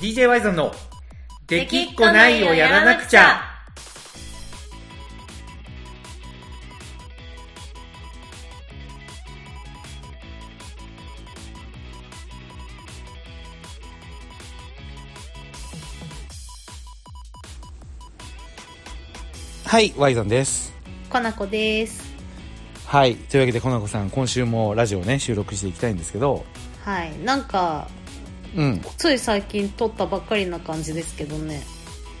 DJ ワイゾンの「できっこないをやらなくちゃ」はい、ワイゾンです。かなこです。はい、というわけで、こなこさん、今週もラジオね、収録していきたいんですけど、はいなんかうん、つい最近撮ったばっかりな感じですけどね。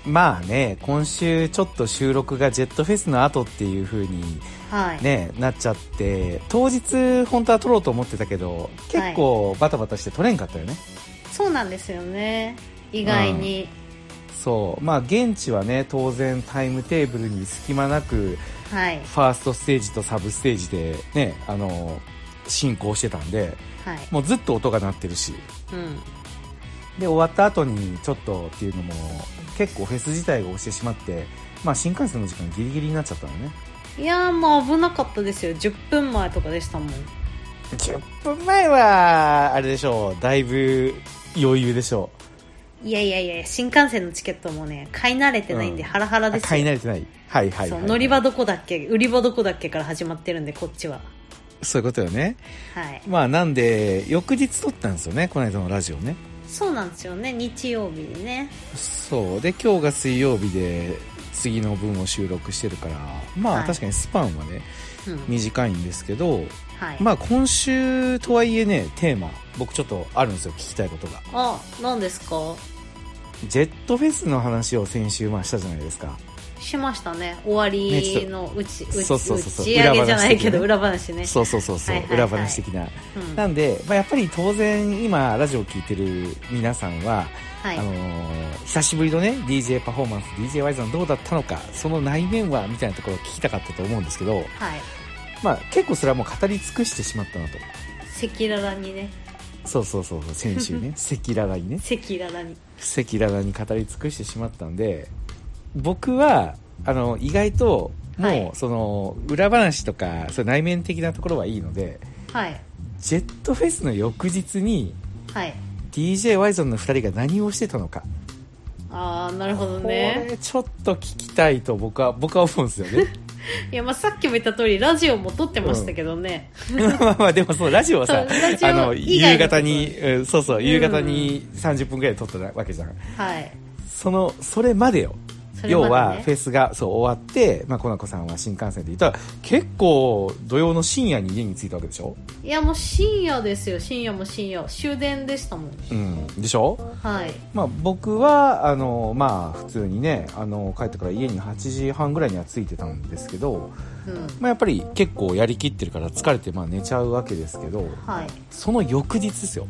まあね、今週ちょっと収録がジェットフェスの後っていう風にはい、ね、なっちゃって、当日本当は撮ろうと思ってたけど、結構バタバタして撮れんかったよね。そうなんですよね。意外に、そう。まあ現地はね、当然タイムテーブルに隙間なく、はい。ファーストステージとサブステージでね、あの、進行してたんで、はい。もうずっと音が鳴ってるし、うんで、終わった後にちょっとっていうのも、結構フェス自体が押してしまって、まあ新幹線の時間ギリギリになっちゃったのね。いやーもう危なかったですよ10分前とかでしたもん10分前は、あれでしょう、だいぶ余裕でしょいやいやいや新幹線のチケットもね買い慣れてないんでうんハラハラですよ、買い慣れてない。はいはい、はい。乗り場どこだっけ売り場どこだっけから始まってるんでこっちはそういうことよね。はいまあなんで、翌日撮ったんですよね、この間のラジオね。そうなんですよね日曜日にねそう。で、今日が水曜日で、次の分を収録してるから、まあ、はい確かにスパンはね、うん短いんですけど、はい、まあ今週とはいえね、テーマ、僕ちょっとあるんですよ、聞きたいことが。あ何ですか？ジェットフェスの話を先週まあしたじゃないですか。しましたね。終わりの打ち,、打ちそうそうそうそう。打ち上げじゃないけど裏話ね。そうそうそうそう、はいはいはい。裏話的な。うん。なんで、まあ、やっぱり当然今ラジオを聞いてる皆さんは、はい。あのー久しぶりのね DJ パフォーマンス DJ ワイズンどうだったのかその内面はみたいなところを聞きたかったと思うんですけど、はい。まあ、結構それはもう語り尽くしてしまったなと。赤裸々にね。そうそうそうそう先週ね。赤裸々にね。赤裸々に。赤裸々に語り尽くしてしまったんで僕はあの意外ともう、はい。その裏話とかそう内面的なところはいいのではい。ジェットフェスの翌日にはい。DJ ワイゾンの2人が何をしてたのか。ああなるほどこねれちょっと聞きたいと僕は僕は思うんですよね。いやまあさっきも言った通りラジオも撮ってましたけどね、まあまあでもそうラジオはさあの夕方に、うんそうそう夕方に30分ぐらい撮ったわけじゃん。はい。そのそれまでよ要はフェスがそう終わって、まあ、コナコさんは新幹線でいたら結構土曜の深夜に家に着いたわけでしょ、いやもう深夜ですよ。深夜も深夜。終電でしたもん。うん、でしょ、はい。まあ、僕はあの、まあ、普通にねあの帰ってから家に8時半ぐらいには着いてたんですけど、うんまあ、やっぱり結構やりきってるから疲れてまあ寝ちゃうわけですけどはい。その翌日ですよ。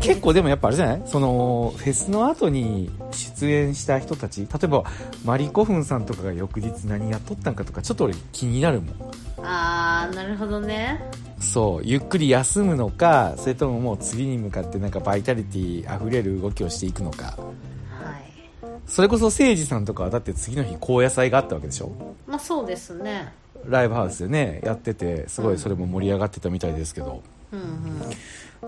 結構でもやっぱあれじゃない？そのフェスの後に出演した人たち例えばマリコフンさんとかが翌日何やっとったんかとかちょっと俺気になるもん。ああなるほどね。そうゆっくり休むのかそれとももう次に向かってなんかバイタリティあふれる動きをしていくのか。はい。それこそ誠司さんとかはだって次の日高野祭があったわけでしょ？まあそうですねライブハウスでねやっててすごいそれも盛り上がってたみたいですけど、うんうん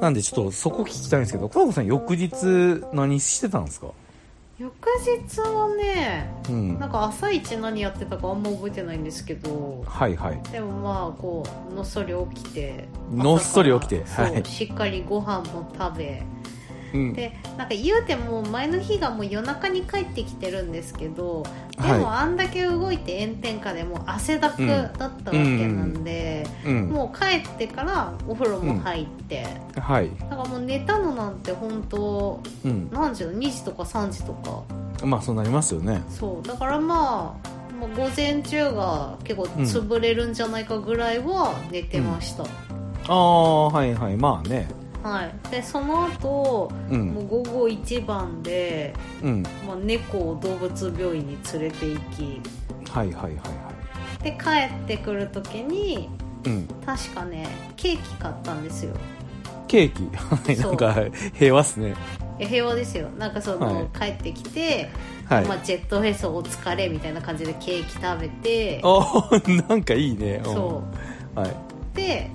なんでちょっとそこ聞きたいんですけどコナコさん翌日何してたんですか？翌日はねうん。なんか朝一何やってたかあんま覚えてないんですけど。はいはい。でもまあこうのっそり起きてのっそり起きてはい。しっかりご飯も食べうん。でなんか言うても前の日がもう夜中に帰ってきてるんですけどではい。もあんだけ動いて炎天下でもう汗だくだったわけなんで、うん。もう帰ってからお風呂も入って、はい。なんかもう寝たのなんて本当うん。何時だ？2時とか3時とか。まあそうなりますよね。そう。だからまあもう午前中が結構潰れるんじゃないかぐらいは寝てました、ああはいはい。まあねはい。でその後うもうん午後一番で、うん。まあ、猫を動物病院に連れて行き。はいはいはいはい。で帰ってくる時にうん。確かねケーキ買ったんですよ。ケーキ？はいそう。なんか平和っすね。いや平和ですよ。なんかその、はい。帰ってきて、はい、まあ、ジェットフェスお疲れみたいな感じでケーキ食べてあー なんかいいね。うんそう。はい。で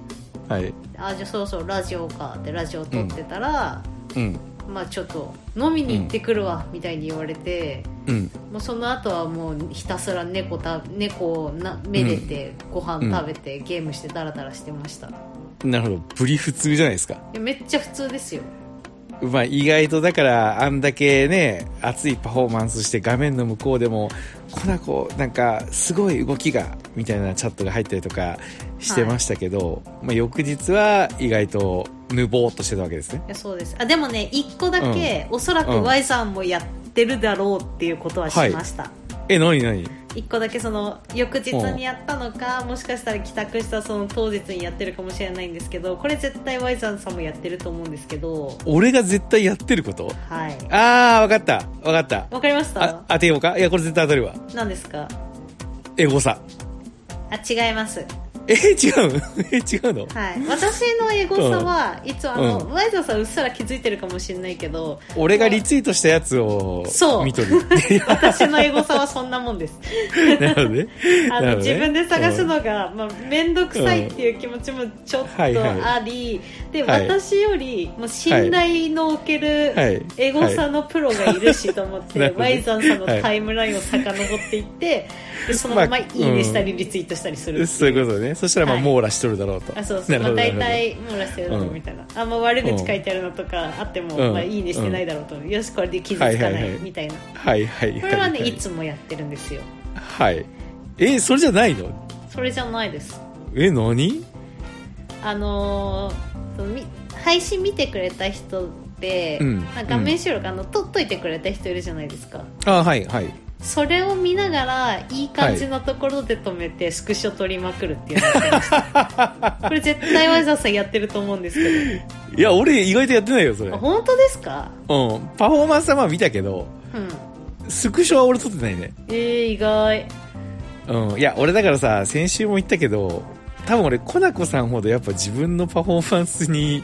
はいあじゃあそろそろラジオかってラジオ撮ってたら、うんまあちょっと飲みに行ってくるわ、みたいに言われてうん。もうその後はもうひたすら猫た猫をなめでて、ご飯食べて、ゲームしてダラダラしてましたいなるほど。ブリ普通じゃないですか。やめっちゃ普通ですよまあ、意外とだからあんだけね熱いパフォーマンスして画面の向こうでもコナコなんかすごい動きがみたいなチャットが入ったりとかしてましたけど、はい、まあ、翌日は意外とぬぼーっとしてたわけですね。そうです。あでもね一個だけ、うん、おそらく Y さんもやってるだろうっていうことはしました、うんはい、え何何？1個だけその翌日にやったのかもしかしたら帰宅したその当日にやってるかもしれないんですけどこれ絶対ワイザンさんもやってると思うんですけど。俺が絶対やってること？はい。ああ分かった。分かった。分かりました？当てようか？いやこれ絶対当たるわ。何ですか？エゴサ。あ違います。え、違う え、違うの？はい。私のエゴサは、いつもあの、うん。Y さんさんうっすら気づいてるかもしれないけど俺がリツイートしたやつをそう。見とる。私のエゴサはそんなもんです。なるほどね。あの、自分で探すのが、まあ、面倒くさいっていう気持ちもちょっとはいはい。あり、で、はい。私よりもう信頼のおけるはい。エゴサのプロがいるしと思って、ワイザンさんのタイムラインを遡っていって、でそのままいいねしたりリツイートしたりするってそういうことね。そしたらまあ、はい。網羅しとるだろうと。あそうそう、まあ、大体網羅してるだろうみたいな、あんま悪口書いてあるのとかあっても、うん。まあ、いいねしてないだろうと、よしこれで傷つかないはいはいはい。みたいな、はいはいはい。これはねいつもやってるんですよ。はい。え、それじゃないの？それじゃないです。え、何？あのーそのみ配信見てくれた人って、うん。まあ画面収録、あの撮っといてくれた人いるじゃないですか。あ、はいはい。それを見ながらいい感じのところで止めてスクショ撮りまくるっていうのをやってました これ絶対ワイザーさんやってると思うんですけいや、俺意外とやってないよ、それ。本当ですか？パフォーマンスはまあ見たけど、うん。スクショは俺撮ってないね。えー、意外。うん。いや、俺だからさ、先週も言ったけど、多分俺、コナコさんほどやっぱ自分のパフォーマンスに、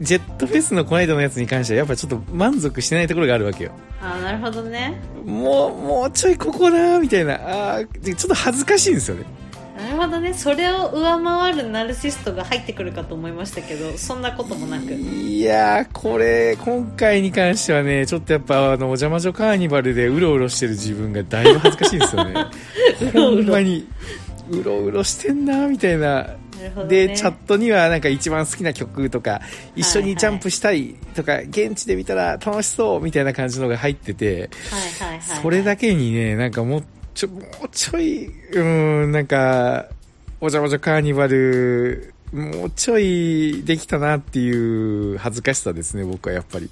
ジェットフェスのこの間のやつに関してはやっぱちょっと満足してないところがあるわけよ。あなるほどねもう、もうちょいここなみたいな。あちょっと恥ずかしいんですよね。なるほどねそれを上回るナルシストが入ってくるかと思いましたけどそんなこともなくいやー、これ、今回に関してはね、ちょっとやっぱ、あの、お邪魔女カーニバルでうろうろしてる自分がだいぶ恥ずかしいんですよね。うろうろほんまに、うろうろしてんなみたいな。で、チャットにはなんか一番好きな曲とか、一緒にジャンプしたいとか、現地で見たら楽しそうみたいな感じのが入ってて、はいはいはい、それだけにね、なんかもうちょ、もうちょい、うーん、なんか、お邪魔女カーニバル、もうちょいできたなっていう恥ずかしさですね、僕はやっぱり。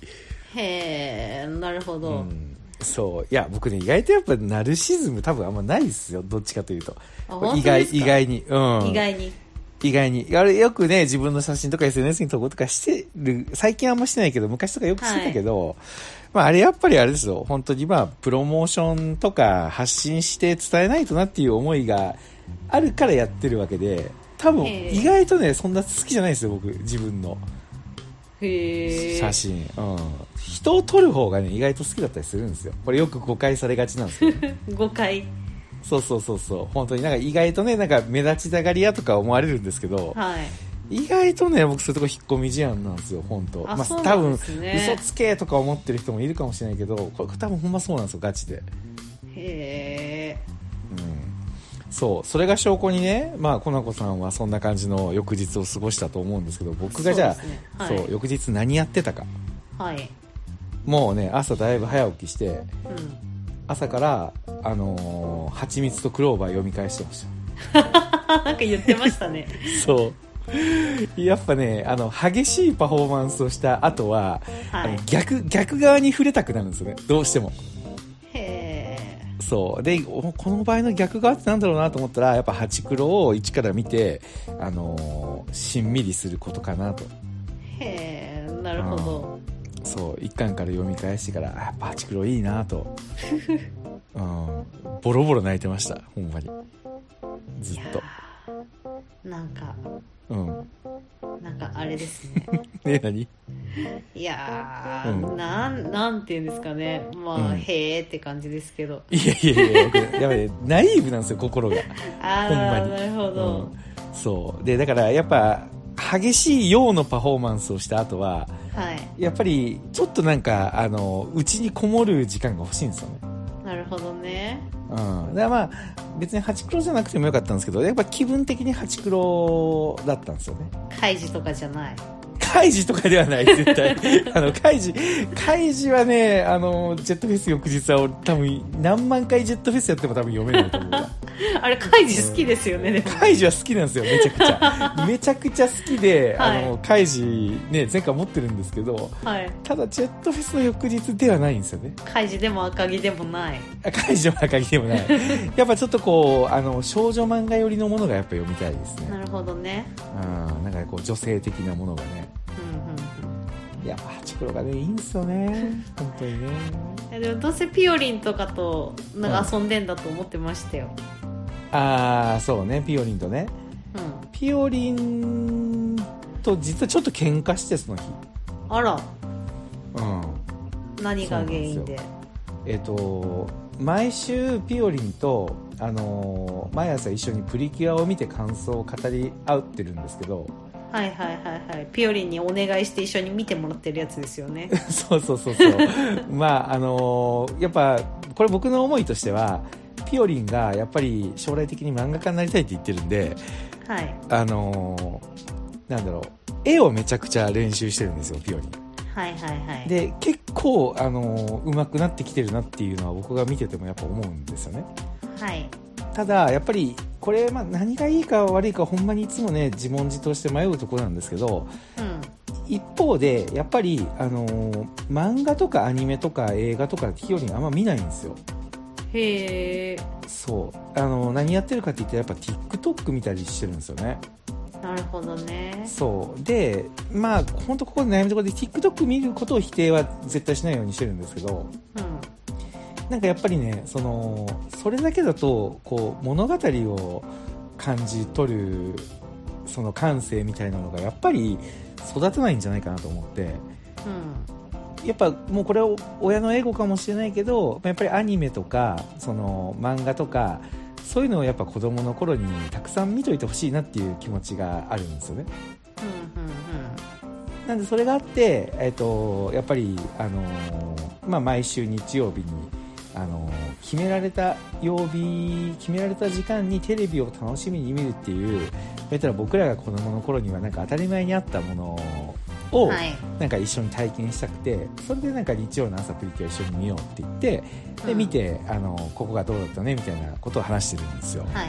へえなるほど、うんそう。いや、僕ね、意外とやっぱナルシズム多分あんまないですよ、どっちかというと。意外、意外に。うん。意外に意外に。あれ、よくね、自分の写真とか SNS に投稿とかしてる、最近あんましてないけど、昔とかよくしてたけど、まあ、あれやっぱりあれですよ、本当にまあ、プロモーションとか発信して伝えないとなっていう思いがあるからやってるわけで、多分、ええ意外とね、そんな好きじゃないですよ、僕、自分の写真。うん。人を撮る方がね、意外と好きだったりするんですよ。これよく誤解されがちなんですけど、ね。誤解そうそうそうそう。本当になんか意外とね、なんか目立ちたがり屋とか思われるんですけど、はい意外とね、僕そういうとこ引っ込み思案なんですよ、本当まあ、あそう多分、嘘つけとか思ってる人もいるかもしれないけど、これ多分ほんまそうなんですよ、ガチで。へえうん。そう、それが証拠にね、まあ、コナコさんはそんな感じの翌日を過ごしたと思うんですけど、僕がじゃあ、そうですねそう,、はい翌日何やってたか。はいもうね、朝だいぶ早起きして、うん朝から、あのー、蜂蜜とクローバー読み返してました。あ なんか言ってましたね そう。やっぱね、あの、激しいパフォーマンスをした後は、あのはい逆、逆側に触れたくなるんですよね。どうしても。へえそう。で、おこの場合の逆側ってなんだろうなと思ったら、やっぱハチクロを一から見て、あのーしんみりすることかなと。へえなるほどそう、一巻から読み返してから、あやっぱハチクロいいなと。うん。ボロボロ泣いてました。ほんまに。ずっと。なんかうん。なんかあれですね ね、何？いやー、うんなんなんていうんですかねまあ、うんへーって感じですけどいやいやいや、僕やっぱり、ナイーブなんですよ、心が。ああなるほど、うんそう。で、だから、やっぱ、激しい陽のパフォーマンスをした後は、はい。やっぱり、ちょっとなんか、あの、うちにこもる時間が欲しいんですよね。なるほどね。うん。だからまあ、別にハチクロじゃなくてもよかったんですけど、やっぱ気分的にハチクロだったんですよね。カイジとかじゃない。カイジとかではない、絶対。あの、カイジ、カイジはね、あの、ジェットフェス翌日は俺多分、何万回ジェットフェスやっても多分読めないと思うわ。あれ、カイジ好きですよね、でも。カイジは好きなんですよ、めちゃくちゃ。めちゃくちゃ好きで、はいあの、カイジ、ね、前回持ってるんですけど、はい。ただ、ジェットフェスの翌日ではないんですよね。カイジでも赤木でもない。あカイジは赤木でもない。やっぱちょっとこう、あの、少女漫画寄りのものがやっぱ読みたいですね。なるほどね。うん、なんかこう、女性的なものがね。うんうんいや、ハチクロがね、いいんですよね。本当にね。でもどうせピオリンとかとなんか遊んでんだと思ってましたよ。あー、そうね、ピオリンとね。うん。ピオリンと実はちょっと喧嘩して、その日。あら、うん。何が原因で？えっ、と、毎週ピオリンと、あのー毎朝一緒にプリキュアを見て感想を語り合ってるんですけど、はいはいはいはい。ピオリンにお願いして一緒に見てもらってるやつですよね。そうそうそうそう。まあ、あのーやっぱ、これ僕の思いとしては、ピオリンがやっぱり将来的に漫画家になりたいって言ってるんで、はい。あのーなんだろう、絵をめちゃくちゃ練習してるんですよ、ピオリン。はいはいはい。で、結構、あのー上手くなってきてるなっていうのは僕が見ててもやっぱ思うんですよね。はい。ただ、やっぱり、これ、まあ、何がいいか悪いかほんまにいつもね、自問自答して迷うところなんですけど、うん。一方で、やっぱり、あのー漫画とかアニメとか映画とかピオリンあんま見ないんですよ。へえ。そう。あのー何やってるかって言ったらやっぱ TikTok 見たりしてるんですよね。なるほどね。そう。で、まあ、本当ここで悩みところで TikTok 見ることを否定は絶対しないようにしてるんですけど、うん。なんかやっぱりね、その、それだけだと、こう、物語を感じ取る、その感性みたいなのが、やっぱり育たないんじゃないかなと思って、うん。やっぱもうこれは親のエゴかもしれないけど、やっぱりアニメとか、その漫画とか、そういうのをやっぱ子供の頃にたくさん見といてほしいなっていう気持ちがあるんですよね。うんうんなんでそれがあって、えっとやっぱり、あのーまあ、毎週日曜日に、あのー決められた曜日決められた時間にテレビを楽しみに見るっていう言ったら僕らが子供の頃にはなんか当たり前にあったものを。なんか一緒に体験したくてそれでなんか日曜の朝プリキュア一緒に見ようって言ってでうん見て、あのここがどうだったねみたいなことを話してるんですよ。はいはい。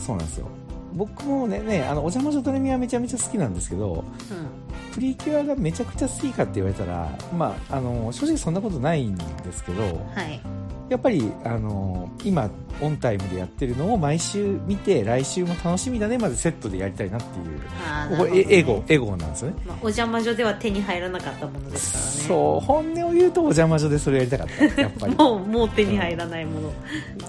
そうなんですよ僕もねねあのお邪魔女ドレミはめちゃめちゃ好きなんですけどうん。プリキュアがめちゃくちゃ好きかって言われたら、まあ、あの正直そんなことないんですけどはい。やっぱりあの今オンタイムでやってるのを毎週見て来週も楽しみだねまでセットでやりたいなっていうあーこエゴエゴなんですよねまあ、お邪魔女では手に入らなかったものですからね。そう本音を言うとお邪魔女でそれやりたかったやっぱり もう、もう手に入らないもの。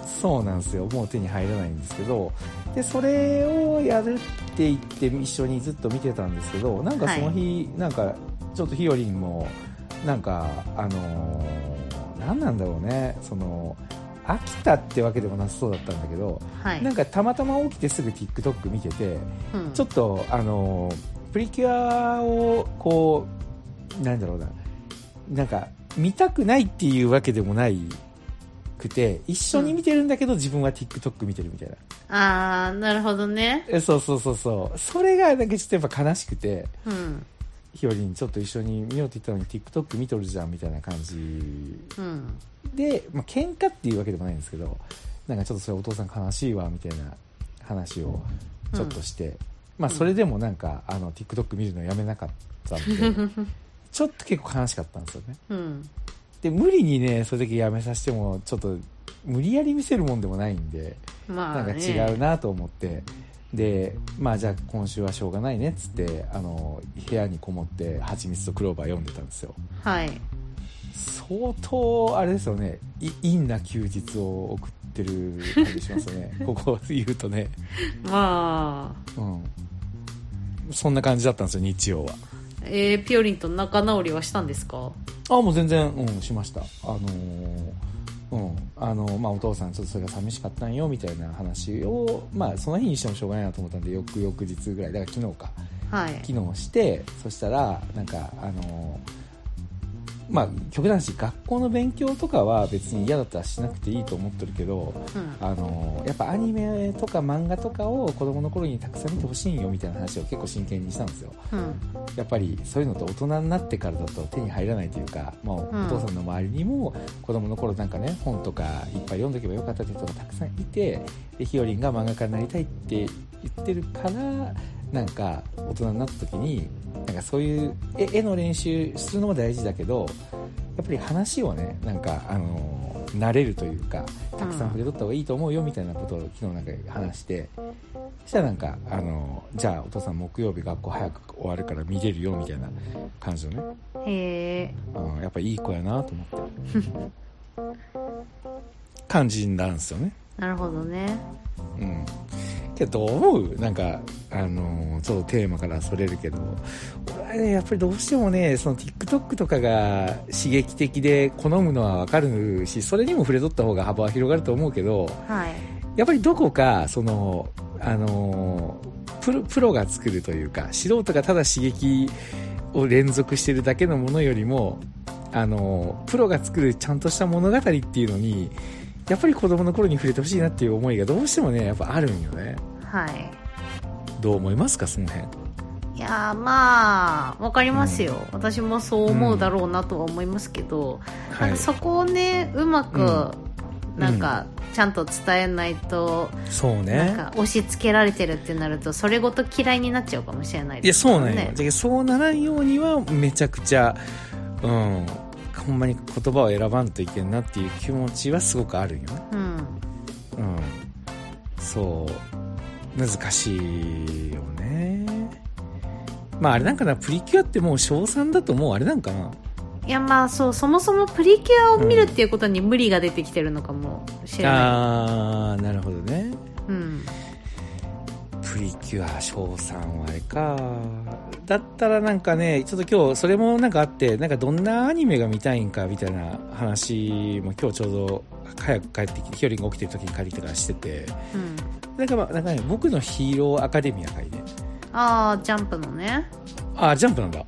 そうなんですよもう手に入らないんですけどでそれをやるって言って一緒にずっと見てたんですけどなんかその日、なんかちょっとひよりんもなんかあのー何なんだろうね。その飽きたってわけでもなさそうだったんだけど、はい。なんかたまたま起きてすぐ TikTok 見ててうん。ちょっとあのープリキュアをこうなんだろうな。なんか見たくないっていうわけでもないくて一緒に見てるんだけど、自分は TikTok 見てるみたいなあー、なるほどね。えそうそうそうそうそれがなんかちょっとやっぱ悲しくてうん。ひよりんちょっと一緒に見ようって言ったのに TikTok 見とるじゃんみたいな感じうん。で、まあ喧嘩っていうわけでもないんですけどなんかちょっとそれお父さん悲しいわみたいな話をちょっとして、まあそれでもなんかあの TikTok 見るのやめなかったんで ちょっと結構悲しかったんですよねうん。で無理にねそれだけやめさせてもちょっと無理やり見せるもんでもないんでまあ、なんかね。違うなと思って、でまあじゃあ今週はしょうがないねっつってあの部屋にこもって「蜂蜜とクローバー」読んでたんですよ。はい。相当あれですよね。い陰な休日を送ってる感じしますよね。ここ言うとね。まあ、うん。そんな感じだったんですよ日曜はえー、ピオリンと仲直りはしたんですか？あもう全然うんしました。あのーうん。あのまあ、お父さんちょっとそれが寂しかったんよみたいな話を、まあ、その日にしてもしょうがないなと思ったんで翌々日ぐらい。だから昨日か。はい。昨日してそしたらなんかあのまあ極端な話学校の勉強とかは別に嫌だったらしなくていいと思ってるけどうん。あのやっぱアニメとか漫画とかを子供の頃にたくさん見てほしいんよみたいな話を結構真剣にしたんですよ。うん。やっぱりそういうのって大人になってからだと手に入らないというか、まあ、おうん。父さんの周りにも子供の頃なんかね本とかいっぱい読んどけばよかったって人がたくさんいてでひよりんが漫画家になりたいって言ってるからなんか大人になった時になんかそういう絵絵の練習するのも大事だけどやっぱり話をねなんかあの慣れるというかたくさん触れとった方がいいと思うよみたいなことを昨日なんか話してそしたらなんかあのじゃあお父さん木曜日学校早く終わるから見れるよみたいな感じのね、へえうん、やっぱいい子やなと思って。感じなんですよね。なるほどね。うんけどどう思う？なんかあのちょっとテーマからそれるけど。俺はねやっぱりどうしてもねその TikTok とかが刺激的で好むのはわかるしそれにも触れとった方が幅は広がると思うけどはい。やっぱりどこかそのあのプロプロが作るというか素人がただ刺激を連続してるだけのものよりもあのプロが作るちゃんとした物語っていうのにやっぱり子供の頃に触れてほしいなっていう思いがどうしてもねやっぱあるんよね。はい。どう思いますかその辺？いやーまあわかりますよ、私もそう思うだろうなとは思いますけど、はいなんかそこをねうまく、うん。なんかちゃんと伝えないと、そうなんねか押し付けられてるってなるとそれごと嫌いになっちゃうかもしれないいやですからね。そうなんよ、そうならんようにはめちゃくちゃうんほんまに言葉を選ばんといけんなっていう気持ちはすごくあるんよね。うん。うん、そう。難しいよね。まああれなんかなプリキュアってもう小3だともうあれなんかな。いやまあそうそもそもプリキュアを見るっていうことに無理が出てきてるのかもしれないああなるほどね、プリキュア小3はあれか。だったらなんかねちょっと今日それもなんかあってなんかどんなアニメが見たいんかみたいな話も今日ちょうど早く帰ってきてひよりんが起きてる時に帰ってきてからしてて。うん、なんかまあなんかね僕のヒーローアカデミアがいいね。ああジャンプのね。あージャンプなんだ。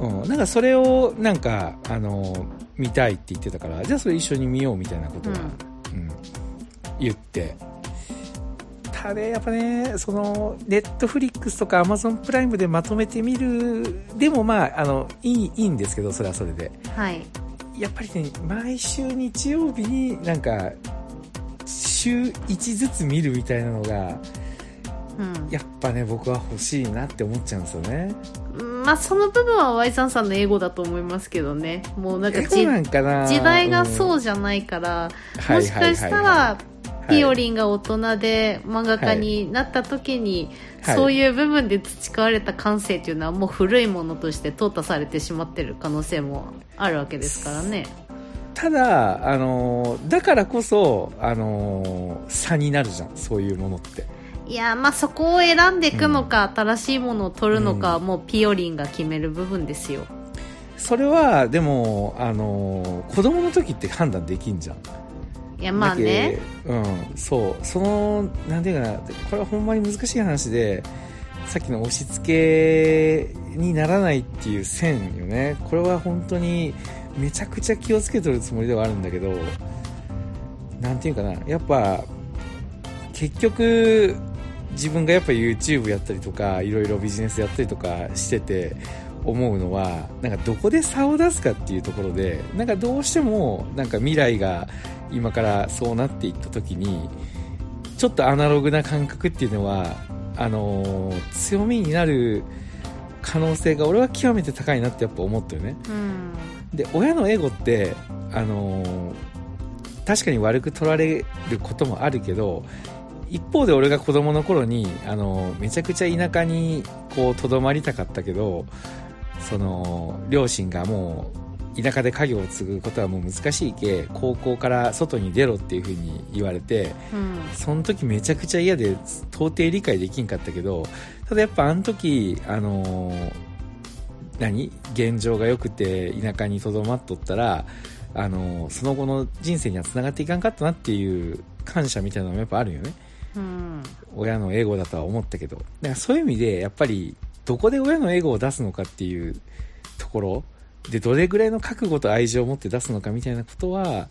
うん。うん、なんかそれをなんかあの見たいって言ってたからじゃあそれ一緒に見ようみたいなことは、うん。言ってただやっぱねそのネットフリックスとかアマゾンプライムでまとめてみるでもまああのいいいいんですけどそれはそれで。はい。やっぱりね毎週日曜日になんか週1ずつ見るみたいなのがうん。やっぱね僕は欲しいなって思っちゃうんですよね。まあその部分は Y さんさんの英語だと思いますけどね。もうなんかえそうじなんかな時代がうそうじゃないから、ん。もしかしたら、はいピオリンが大人で漫画家になった時に、はい。そういう部分で培われた感性っていうのはもう古いものとして淘汰されてしまってる可能性もあるわけですからね。ただ、あのーだからこそ、あのー差になるじゃんそういうものって。いやまあそこを選んでいくのか、新しいものを取るのかはもうピオリンが決める部分ですよ。それはでも、あのー子供の時って判断できんじゃんやまあね。うんそうそのなんていうかなこれはほんまに難しい話でさっきの押し付けにならないっていう線よねこれは本当にめちゃくちゃ気をつけてるつもりではあるんだけどなんていうかなやっぱ結局自分がやっぱ YouTube やったりとかいろいろビジネスやったりとかしてて思うのはなんかどこで差を出すかっていうところでなんかどうしてもなんか未来が今からそうなっていった時にちょっとアナログな感覚っていうのはあのー強みになる可能性が俺は極めて高いなってやっぱ思ったよねうん。で親のエゴってあのー確かに悪く取られることもあるけど一方で俺が子供の頃にあのーめちゃくちゃ田舎にこうとどまりたかったけどその両親がもう田舎で家業を継ぐことはもう難しいけ高校から外に出ろっていう風に言われてうん。その時めちゃくちゃ嫌で到底理解できんかったけどただやっぱあの時あのー何？現状が良くて田舎にとどまっとったらあのその後の人生にはつながっていかんかったなっていう感謝みたいなのもやっぱあるよね。うん。親のエゴだとは思ったけど。だからそういう意味でやっぱりどこで親のエゴを出すのかっていうところでどれぐらいの覚悟と愛情を持って出すのかみたいなことは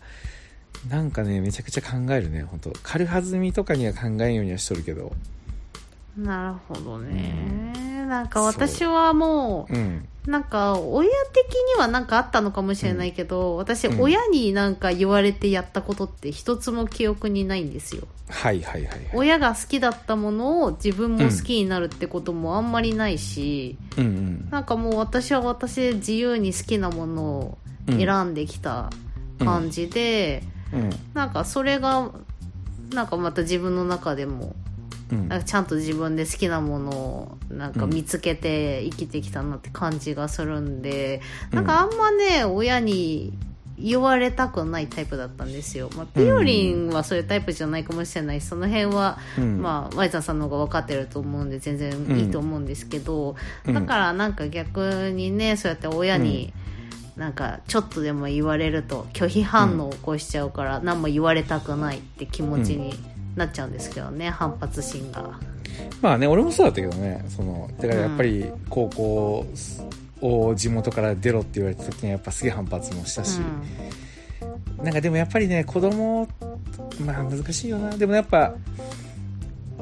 なんかねめちゃくちゃ考えるね本当。軽はずみとかには考えんようにはしとるけど。なるほどね、なんか私はもうん。うなんか親的にはなんかあったのかもしれないけど、私うん。親になんか言われてやったことって一つも記憶にないんですよ。はいはいはいはい。親が好きだったものを自分も好きになるってこともあんまりないし、うんうん。なんかもう私は私で自由に好きなものを選んできた感じで、うん。なんかそれがなんかまた自分の中でもうん。なんかちゃんと自分で好きなものをなんか見つけて生きてきたなって感じがするんで、うん。なんかあんまね親に言われたくないタイプだったんですよ、まあ、ピオリンはそういうタイプじゃないかもしれないしその辺は、うん。まあ、ワイザーさんの方が分かってると思うんで全然いいと思うんですけど、うん。だからなんか逆にねそうやって親に、なんかちょっとでも言われると拒否反応を起こしちゃうから、何も言われたくないって気持ちになっちゃうんですけどね、反発心が。まあね俺もそうだったけどねそのだからやっぱり高校を地元から出ろって言われた時にはやっぱすげえ反発もしたし、なんかでもやっぱりね子供まあ難しいよな。でもやっぱ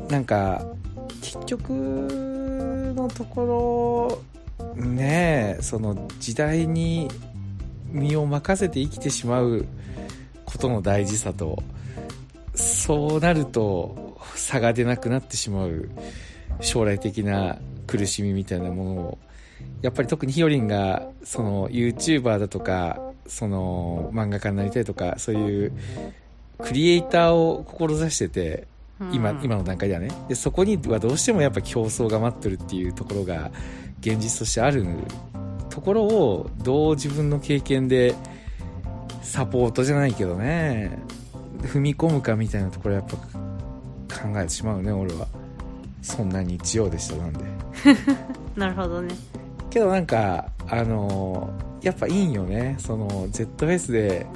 なんか結局のところねえその時代に身を任せて生きてしまうことの大事さとそうなると差が出なくなってしまう将来的な苦しみみたいなものをやっぱり特にひよりんがその YouTuber だとかその漫画家になりたいとかそういうクリエイターを志しててうん。今今の段階ではね。でそこにはどうしてもやっぱ競争が待ってるっていうところが現実としてあるところをどう自分の経験でサポートじゃないけどね踏み込むかみたいなところやっぱ考えてしまうね俺は。そんな日曜でしたなんで。なるほどね。けどなんかあのやっぱいいんよね。その Z フェスで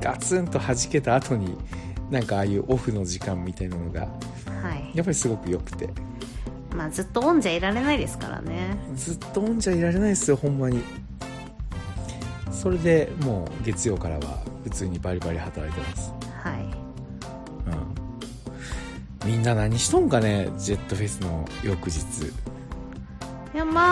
ガツンと弾けた後になんかああいうオフの時間みたいなのがはい。やっぱりすごく良くて。まあずっとオンじゃいられないですからね。ずっとオンじゃいられないですよほんまに。それでもう月曜からは普通にバリバリ働いてますみんな何しとんかねジェットフェスの翌日。いやま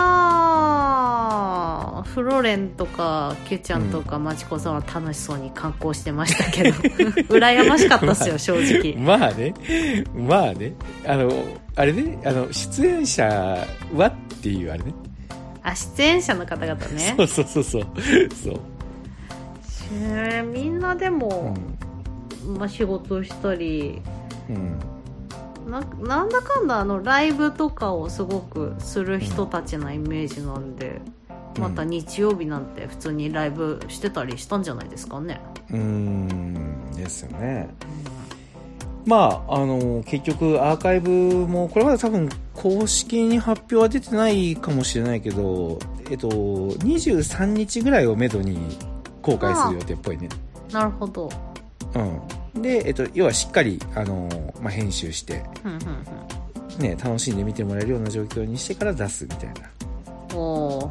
あフロレンとかキュちゃんとかマチコさんは楽しそうに観光してましたけど 羨ましかったっすよ 正直。まあね。まあね。あのあれね。あの出演者はっていうあれね。あ出演者の方々ね。そうそうそうそう。そう、みんなでうも、ん。まあ、仕事したりうん、ななんだかんだあのライブとかをすごくする人たちなイメージなんで、うん。また日曜日なんて普通にライブしてたりしたんじゃないですかね、うーん。ですよね。まああの結局アーカイブもこれまで多分公式に発表は出てないかもしれないけどえっと23日ぐらいをめどに公開する予定っぽいね。なるほど。うんで、えっと、要はしっかりあの、まあ、編集して、ね、楽しんで見てもらえるような状況にしてから出すみたいな。おー。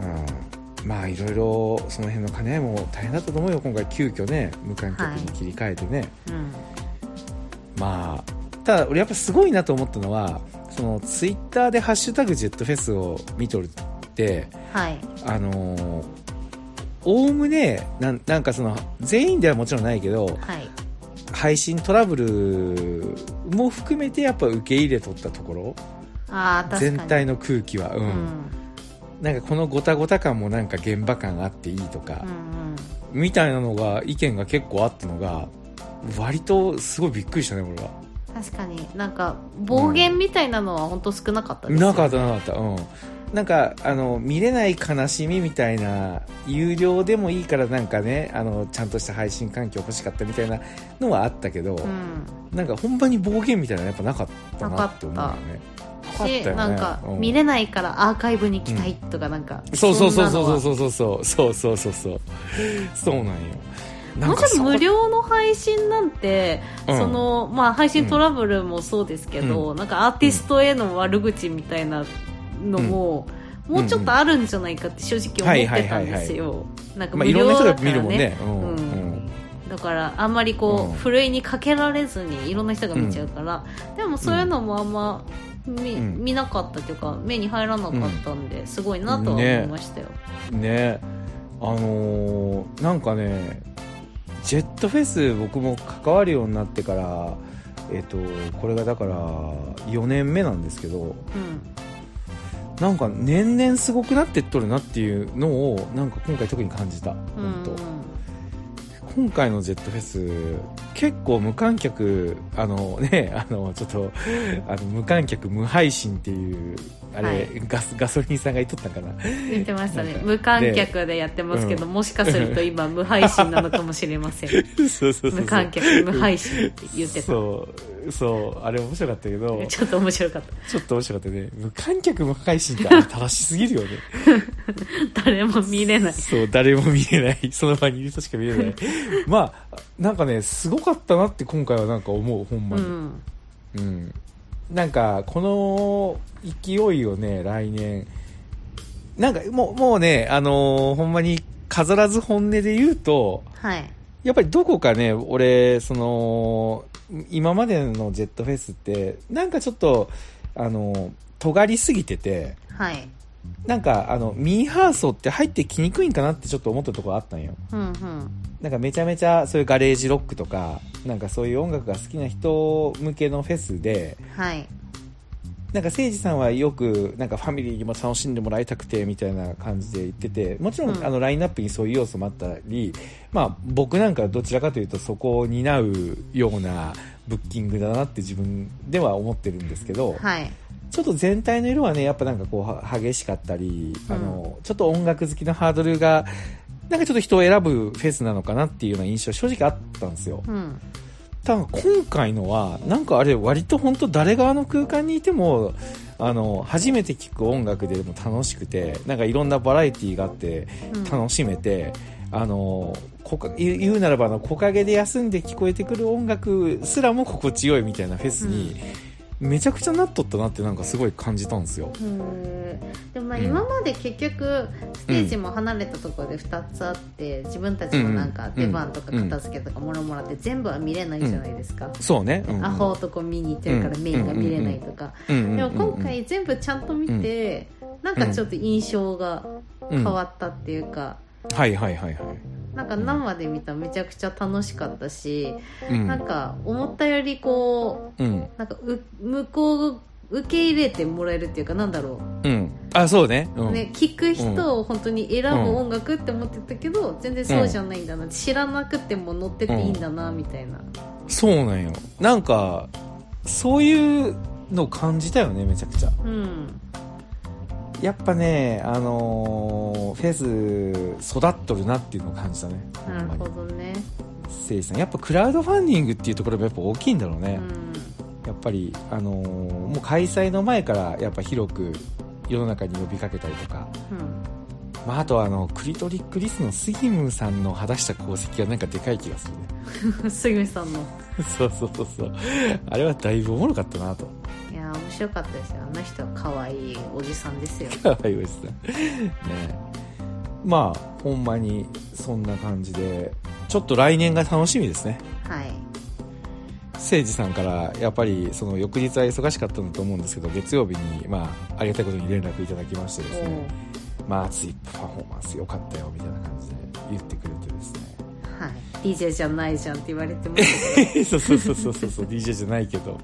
うん。まあいろいろその辺の兼ね合いも大変だったと思うよ今回急遽ね。無観客に切り替えてね、うん。まあただ俺やっぱすごいなと思ったのはそのツイッターで「ハッシュタグジェットフェス」を見とるってはい。あのーおおむねなんなんかその全員ではもちろんないけどはい配信トラブルも含めてやっぱ受け入れとったところ。全体の空気はうん、うん。なんかこのごたごた感もなんか現場感あっていいとか、うんみたいなのが意見が結構あったのが割とすごいびっくりしたね俺は。うん確かに。なんか暴言みたいなのは本当少なかったですよなかったなかった。うんなんかあの見れない悲しみみたいな有料でもいいからなんかねあのちゃんとした配信環境欲しかったみたいなのはあったけど、うん。なんか本場に暴言みたいなのやっぱなかったなって思うよね。なんか、うん。見れないからアーカイブに行きたいとかなんか、そうそうそうそううそうそう。そうそうそうそうそう。そうなんよ。なんもちろんか無料の配信なんて、うん。そのまあ、配信トラブルもそうですけど、なんかアーティストへの悪口みたいなのも、もうちょっとあるんじゃないかって正直思ってたんですよ、なんかまあいろんな人が無料だから見るもんね。うん。うんうんだからあんまりこう、うん。ふるいにかけられずにいろんな人が見ちゃうから、でもそういうのもあんま見,、うん。見なかったというか目に入らなかったんで、すごいなとは思いましたよ、ね。あのーなんかねジェットフェス僕も関わるようになってからえっ、とこれがだから4年目なんですけどうんなんか年々すごくなってっとるなっていうのをなんか今回特に感じた。うん本当、今回のジェットフェス結構無観客あのね あのちょっとあの無観客無配信っていうあれ、はい。ガスガソリンさんが言っとったんかな。言ってましたね。無観客でやってますけど、うん。もしかすると今無配信なのかもしれません。そうそうそうそう。無観客無配信って言ってた。そうそうあれ面白かったけど ちょっと面白かった。ちょっと面白かったね。無観客無配信ってあれ正しすぎるよね。誰も見れない。そう誰も見れない。その場にいる人しか見れない。まあなんかねすごかったなって今回はなんか思うほんまに、うん。うん、なんかこの勢いをね来年。なんかもうもうねあのーほんまに飾らず本音で言うとはい。やっぱりどこかね俺その今までのジェットフェスってなんかちょっとあの尖りすぎててはい。なんかあのミーハー層って入ってきにくいんかなってちょっと思ったところあったんよ。うんうん。なんかめちゃめちゃそういうガレージロックとかなんかそういう音楽が好きな人向けのフェスではいなんか誠司さんはよくなんかファミリーにも楽しんでもらいたくてみたいな感じで言っててもちろん、うん。あのラインナップにそういう要素もあったり、まあ、僕なんかはどちらかというとそこを担うようなブッキングだなって自分では思ってるんですけど、はい。ちょっと全体の色はねやっぱなんかこうは激しかったり、うん。あのちょっと音楽好きのハードルがなんかちょっと人を選ぶフェスなのかなっていうような印象正直あったんですよ。うんただ今回のはなんかあれ割と本当誰側の空間にいてもあの初めて聴く音楽でも楽しくてなんかいろんなバラエティーがあってうん。楽しめて、あのこか言うならばあの木陰で休んで聞こえてくる音楽すらも心地よいみたいなフェスにめちゃくちゃなっとったなってなんかすごい感じたんですよ。でもまあうん。今まで結局ステージも離れたところで2つあって自分たちのなんか出番とか片付けとかもろもろって全部は見れないじゃないですか、そうね、うんアホとこ見に行ってるからメインが見れないとか、うんうんうんうんでも今回全部ちゃんと見て、なんかちょっと印象が変わったっていうか、はいはいはいはい、なんか生で見たらめちゃくちゃ楽しかったし、うん。なんか思ったよりこうん。うなんかう向こう受け入れてもらえるっていうかなんだろう。ん、あそうね,、う、うん。ね、聞く人を本当に選ぶ音楽って思ってたけど、全然そうじゃないんだな、知らなくても乗ってていいんだな、みたいな。そうなんよ。なんかそういうのを感じたよねめちゃくちゃ。うんやっぱねあのーフェス育っとるなっていうのを感じたね。なるほどね。せいじさん。やっぱクラウドファンディングっていうところがやっぱ大きいんだろうね、うやっぱり、あのーもう開催の前からやっぱ広く世の中に呼びかけたりとか、ん。まあ、あとはあのクリトリックリスの杉ムさんの果たした功績がなんかでかい気がするね。う ん杉見さんの。そうそうそうそう。あれはだいぶおもろかったなと。いや面白かったですよ。あの人は可愛いおじさんですよ。かわいいおじさんね。まあほんまにそんな感じでちょっと来年が楽しみですね。はい。誠司さんからやっぱりその翌日は忙しかったんだと思うんですけど月曜日にまあありがたいことに連絡いただきましてですね。まあ熱いパフォーマンス良かったよみたいな感じで言ってくれて DJ じゃないじゃんって言われてましたけそうそうそうそうそうそう DJ じゃないけど。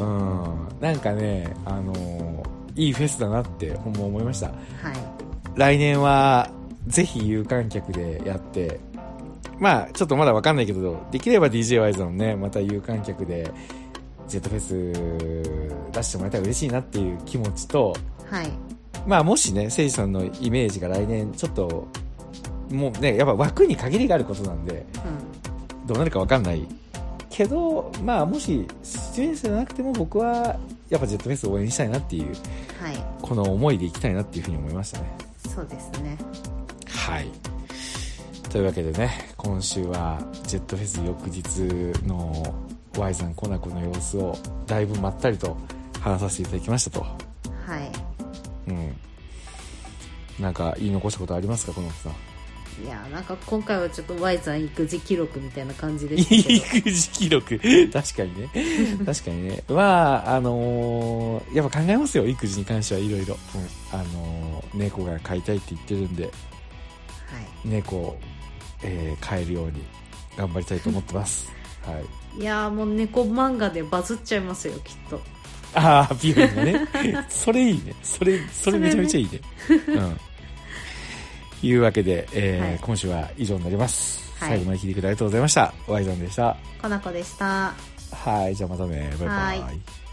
うん。なんかねあのいいフェスだなってほんま思いました。どはい。来年はぜひ有観客でやってまあちょっとまだわかんないけどできれば DJ ワイズのねまた有観客で Z フェス出してもらえたら嬉しいなっていう気持ちとはい。まあもしね誠司さんのイメージが来年ちょっともうねやっぱ枠に限りがあることなんでうどうなるかわかんないけどまあもし出演者じゃなくても僕はやっぱジェットフェス応援したいなっていう、はいこの思いでいきたいなっていうふうに思いましたね。そうですねはい。というわけでね、今週はジェットフェス翌日の Y さんコナコの様子をだいぶまったりと話させていただきましたと。はいうん。なんか言い残したことありますか、このさん？いやなんか今回はちょっと Y さん育児記録みたいな感じでしたけど 育児記録。確かにね。確かにね。まあ、あのーやっぱ考えますよ、育児に関してはいろいろ。うん。あのー猫が飼いたいって言ってるんで、はい猫を、えー飼えるように頑張りたいと思ってます。はい。いやーもう猫漫画でバズっちゃいますよきっとああ、ピオリンがね。それいいね。それ、それめちゃめちゃいいね。うん。いうわけで、えーはい今週は以上になります。はい最後まで聞いてくれてありがとうございました。ワイザンでした。かなこでしたはい、じゃあまたね。バイバイ。はい